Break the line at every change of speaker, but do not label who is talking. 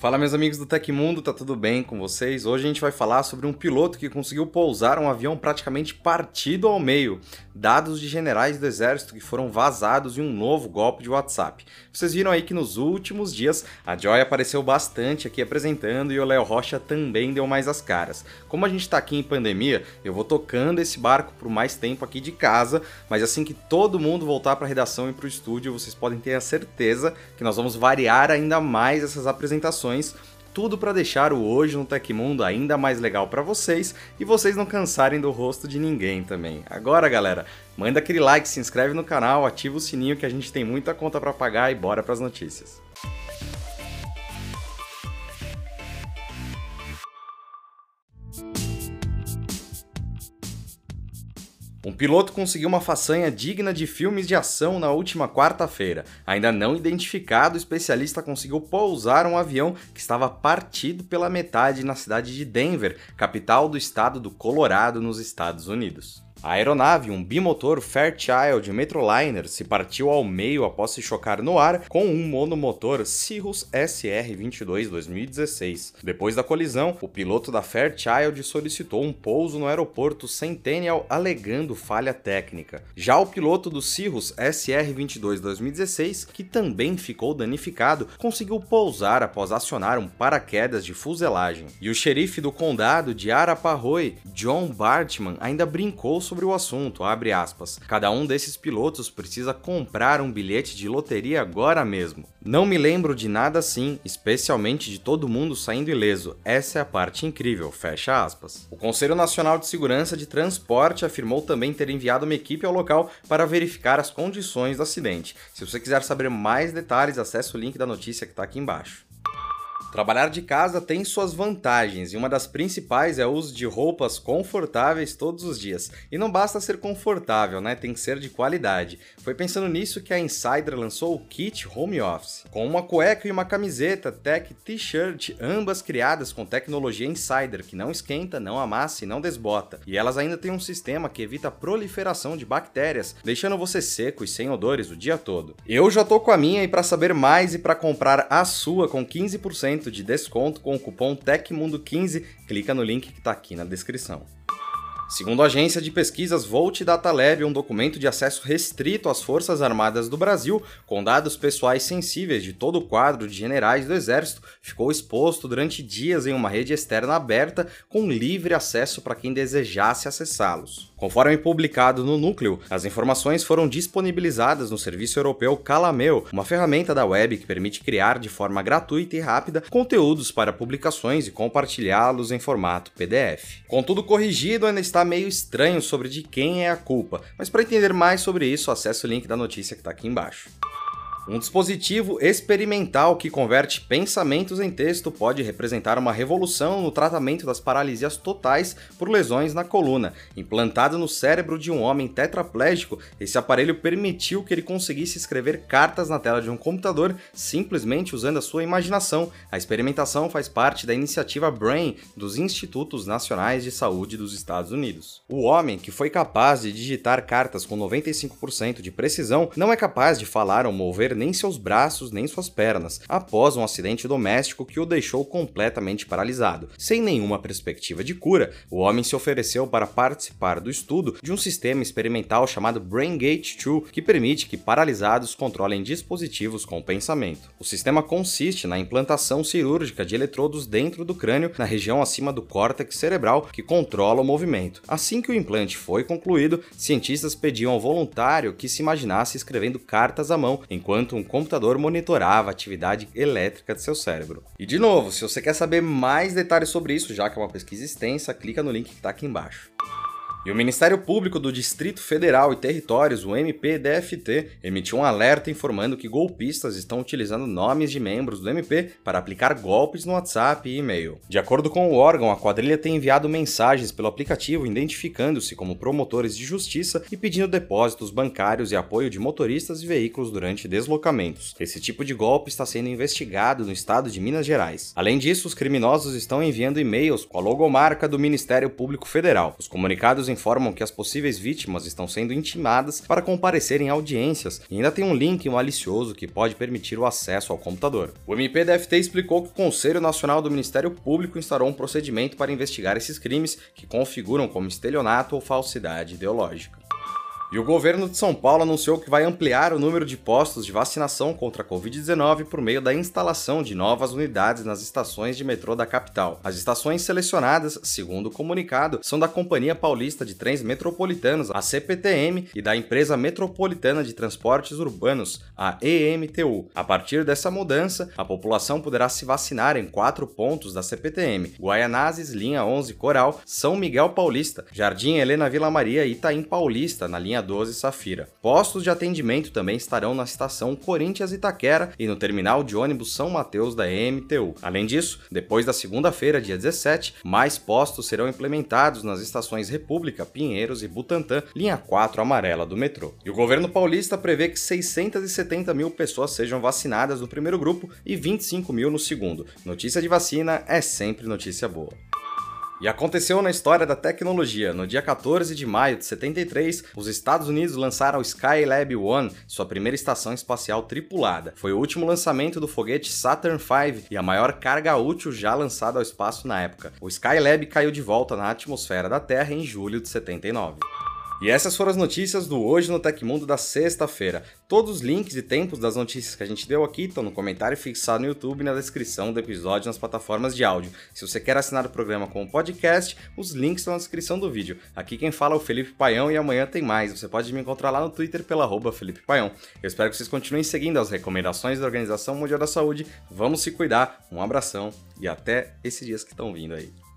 Fala meus amigos do Tecmundo, tá tudo bem com vocês? Hoje a gente vai falar sobre um piloto que conseguiu pousar um avião praticamente partido ao meio, dados de generais do exército que foram vazados em um novo golpe de WhatsApp. Vocês viram aí que nos últimos dias a Joy apareceu bastante aqui apresentando e o Léo Rocha também deu mais as caras. Como a gente tá aqui em pandemia, eu vou tocando esse barco por mais tempo aqui de casa, mas assim que todo mundo voltar para redação e para o estúdio, vocês podem ter a certeza que nós vamos variar ainda mais essas apresentações tudo para deixar o Hoje no Tecmundo ainda mais legal para vocês e vocês não cansarem do rosto de ninguém também. Agora, galera, manda aquele like, se inscreve no canal, ativa o sininho que a gente tem muita conta para pagar e bora para as notícias. Um piloto conseguiu uma façanha digna de filmes de ação na última quarta-feira. Ainda não identificado, o especialista conseguiu pousar um avião que estava partido pela metade na cidade de Denver, capital do estado do Colorado, nos Estados Unidos. A aeronave, um bimotor Fairchild Metroliner, se partiu ao meio após se chocar no ar com um monomotor Cirrus SR-22 2016. Depois da colisão, o piloto da Fairchild solicitou um pouso no aeroporto Centennial alegando falha técnica. Já o piloto do Cirrus SR-22 2016, que também ficou danificado, conseguiu pousar após acionar um paraquedas de fuselagem. E o xerife do condado de Arapahoe, John Bartman, ainda brincou sobre o assunto, abre aspas. Cada um desses pilotos precisa comprar um bilhete de loteria agora mesmo. Não me lembro de nada assim, especialmente de todo mundo saindo ileso. Essa é a parte incrível, fecha aspas. O Conselho Nacional de Segurança de Transporte afirmou também ter enviado uma equipe ao local para verificar as condições do acidente. Se você quiser saber mais detalhes, acesse o link da notícia que está aqui embaixo. Trabalhar de casa tem suas vantagens e uma das principais é o uso de roupas confortáveis todos os dias. E não basta ser confortável, né? Tem que ser de qualidade. Foi pensando nisso que a Insider lançou o Kit Home Office, com uma cueca e uma camiseta Tech T-shirt, ambas criadas com tecnologia Insider, que não esquenta, não amassa e não desbota. E elas ainda têm um sistema que evita a proliferação de bactérias, deixando você seco e sem odores o dia todo. Eu já tô com a minha e para saber mais e para comprar a sua com 15% de desconto com o cupom TECMUNDO15, clica no link que está aqui na descrição. Segundo a agência de pesquisas Volt Data Lab, um documento de acesso restrito às Forças Armadas do Brasil, com dados pessoais sensíveis de todo o quadro de generais do Exército, ficou exposto durante dias em uma rede externa aberta com livre acesso para quem desejasse acessá-los. Conforme publicado no núcleo, as informações foram disponibilizadas no serviço europeu Calameo, uma ferramenta da web que permite criar de forma gratuita e rápida conteúdos para publicações e compartilhá-los em formato PDF. Com tudo corrigido, ainda está meio estranho sobre de quem é a culpa, mas para entender mais sobre isso, acesse o link da notícia que está aqui embaixo. Um dispositivo experimental que converte pensamentos em texto pode representar uma revolução no tratamento das paralisias totais por lesões na coluna. Implantado no cérebro de um homem tetraplégico, esse aparelho permitiu que ele conseguisse escrever cartas na tela de um computador simplesmente usando a sua imaginação. A experimentação faz parte da iniciativa BRAIN dos Institutos Nacionais de Saúde dos Estados Unidos. O homem, que foi capaz de digitar cartas com 95% de precisão, não é capaz de falar ou mover nem seus braços nem suas pernas, após um acidente doméstico que o deixou completamente paralisado. Sem nenhuma perspectiva de cura, o homem se ofereceu para participar do estudo de um sistema experimental chamado BrainGate 2, que permite que paralisados controlem dispositivos com pensamento. O sistema consiste na implantação cirúrgica de eletrodos dentro do crânio, na região acima do córtex cerebral, que controla o movimento. Assim que o implante foi concluído, cientistas pediam ao voluntário que se imaginasse escrevendo cartas à mão enquanto enquanto um computador monitorava a atividade elétrica de seu cérebro. E de novo, se você quer saber mais detalhes sobre isso, já que é uma pesquisa extensa, clica no link que está aqui embaixo. E o Ministério Público do Distrito Federal e Territórios, o MPDFT, emitiu um alerta informando que golpistas estão utilizando nomes de membros do MP para aplicar golpes no WhatsApp e e-mail. De acordo com o órgão, a quadrilha tem enviado mensagens pelo aplicativo identificando-se como promotores de justiça e pedindo depósitos bancários e apoio de motoristas e veículos durante deslocamentos. Esse tipo de golpe está sendo investigado no estado de Minas Gerais. Além disso, os criminosos estão enviando e-mails com a logomarca do Ministério Público Federal. Os comunicados informam que as possíveis vítimas estão sendo intimadas para comparecer em audiências e ainda tem um link malicioso que pode permitir o acesso ao computador. O MPDFT explicou que o Conselho Nacional do Ministério Público instaurou um procedimento para investigar esses crimes que configuram como estelionato ou falsidade ideológica. E o governo de São Paulo anunciou que vai ampliar o número de postos de vacinação contra a Covid-19 por meio da instalação de novas unidades nas estações de metrô da capital. As estações selecionadas, segundo o comunicado, são da Companhia Paulista de Trens Metropolitanos, a CPTM, e da Empresa Metropolitana de Transportes Urbanos, a EMTU. A partir dessa mudança, a população poderá se vacinar em quatro pontos da CPTM: Guaianazes, linha 11 Coral, São Miguel Paulista, Jardim Helena Vila Maria e Itaim Paulista, na linha linha 12 Safira. Postos de atendimento também estarão na estação Corinthians Itaquera e no terminal de ônibus São Mateus da EMTU. Além disso, depois da segunda-feira, dia 17, mais postos serão implementados nas estações República, Pinheiros e Butantã, linha 4 amarela do metrô. E o governo paulista prevê que 670 mil pessoas sejam vacinadas no primeiro grupo e 25 mil no segundo. Notícia de vacina é sempre notícia boa. E aconteceu na história da tecnologia. No dia 14 de maio de 73, os Estados Unidos lançaram o Skylab One, sua primeira estação espacial tripulada. Foi o último lançamento do foguete Saturn V e a maior carga útil já lançada ao espaço na época. O Skylab caiu de volta na atmosfera da Terra em julho de 79. E essas foram as notícias do Hoje no Tecmundo da sexta-feira. Todos os links e tempos das notícias que a gente deu aqui estão no comentário fixado no YouTube e na descrição do episódio nas plataformas de áudio. Se você quer assinar o programa como podcast, os links estão na descrição do vídeo. Aqui quem fala é o Felipe Paião e amanhã tem mais. Você pode me encontrar lá no Twitter pela arroba Felipe Paião. Eu espero que vocês continuem seguindo as recomendações da Organização Mundial da Saúde. Vamos se cuidar, um abração e até esses dias que estão vindo aí.